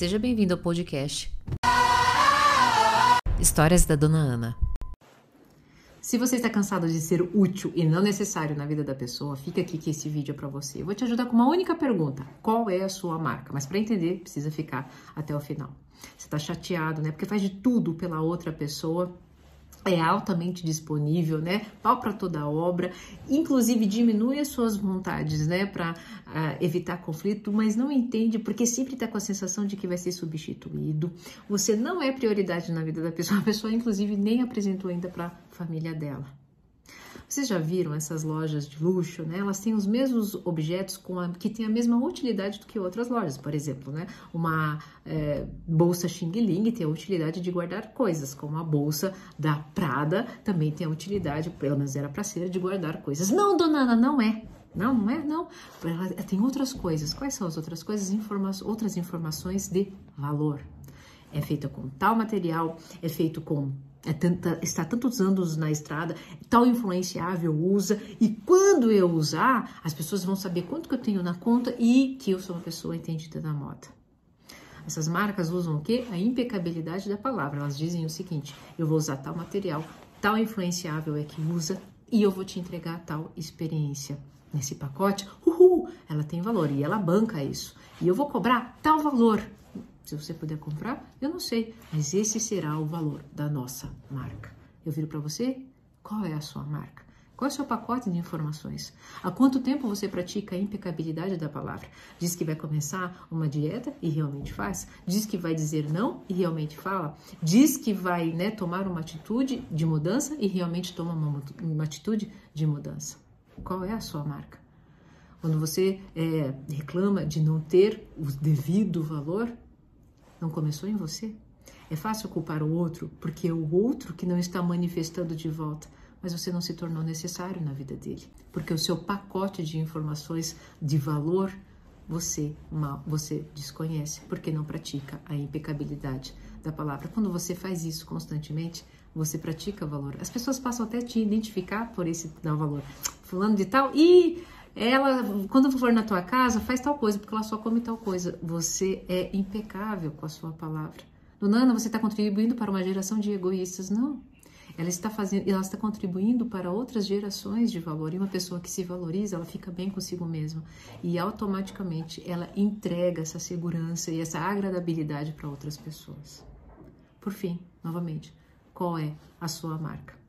Seja bem-vindo ao podcast Histórias da Dona Ana. Se você está cansado de ser útil e não necessário na vida da pessoa, fica aqui que esse vídeo é para você. Eu vou te ajudar com uma única pergunta: qual é a sua marca? Mas para entender, precisa ficar até o final. Você está chateado, né? Porque faz de tudo pela outra pessoa é altamente disponível, né? Pau para toda obra, inclusive diminui as suas vontades, né? Para uh, ah, evitar conflito, mas não entende porque sempre está com a sensação de que vai ser substituído. Você não é prioridade na vida da pessoa, a pessoa, inclusive, nem apresentou ainda para a família dela. Vocês já viram essas lojas de luxo, né? Elas têm os mesmos objetos a, que têm a mesma utilidade do que outras lojas. Por exemplo, né? Uma é, bolsa Xing Ling tem a utilidade de guardar coisas, como a bolsa da Prada também tem a utilidade, pelo menos era para ser, de guardar coisas. Não, dona Ana, não é. Não, não é, não. Ela tem outras coisas. Quais são as outras coisas? Informa outras informações de valor. É feita com tal material, é feito com é tanta, está tantos anos na estrada, tal influenciável usa, e quando eu usar, as pessoas vão saber quanto que eu tenho na conta e que eu sou uma pessoa entendida da moda. Essas marcas usam o quê? A impecabilidade da palavra. Elas dizem o seguinte: eu vou usar tal material, tal influenciável é que usa, e eu vou te entregar tal experiência. Nesse pacote, uhul, ela tem valor e ela banca isso. E eu vou cobrar tal valor. Se você puder comprar, eu não sei, mas esse será o valor da nossa marca. Eu viro para você, qual é a sua marca? Qual é o seu pacote de informações? Há quanto tempo você pratica a impecabilidade da palavra? Diz que vai começar uma dieta e realmente faz? Diz que vai dizer não e realmente fala? Diz que vai né, tomar uma atitude de mudança e realmente toma uma, uma atitude de mudança? Qual é a sua marca? Quando você é, reclama de não ter o devido valor, não começou em você? É fácil culpar o outro porque é o outro que não está manifestando de volta, mas você não se tornou necessário na vida dele, porque o seu pacote de informações de valor você mal, você desconhece, porque não pratica a impecabilidade da palavra. Quando você faz isso constantemente, você pratica valor. As pessoas passam até a te identificar por esse dar valor. Fulano de tal, e ela, quando for na tua casa, faz tal coisa, porque ela só come tal coisa. Você é impecável com a sua palavra. Dona Ana, você está contribuindo para uma geração de egoístas? Não. Ela está fazendo, ela está contribuindo para outras gerações de valor. E uma pessoa que se valoriza, ela fica bem consigo mesma e automaticamente ela entrega essa segurança e essa agradabilidade para outras pessoas. Por fim, novamente, qual é a sua marca?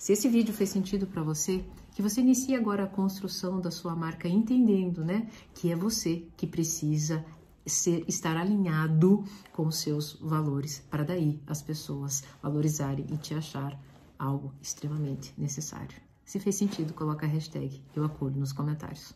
Se esse vídeo fez sentido para você, que você inicie agora a construção da sua marca entendendo, né, que é você que precisa ser, estar alinhado com os seus valores para daí as pessoas valorizarem e te achar algo extremamente necessário. Se fez sentido, coloca a hashtag eu acolho nos comentários.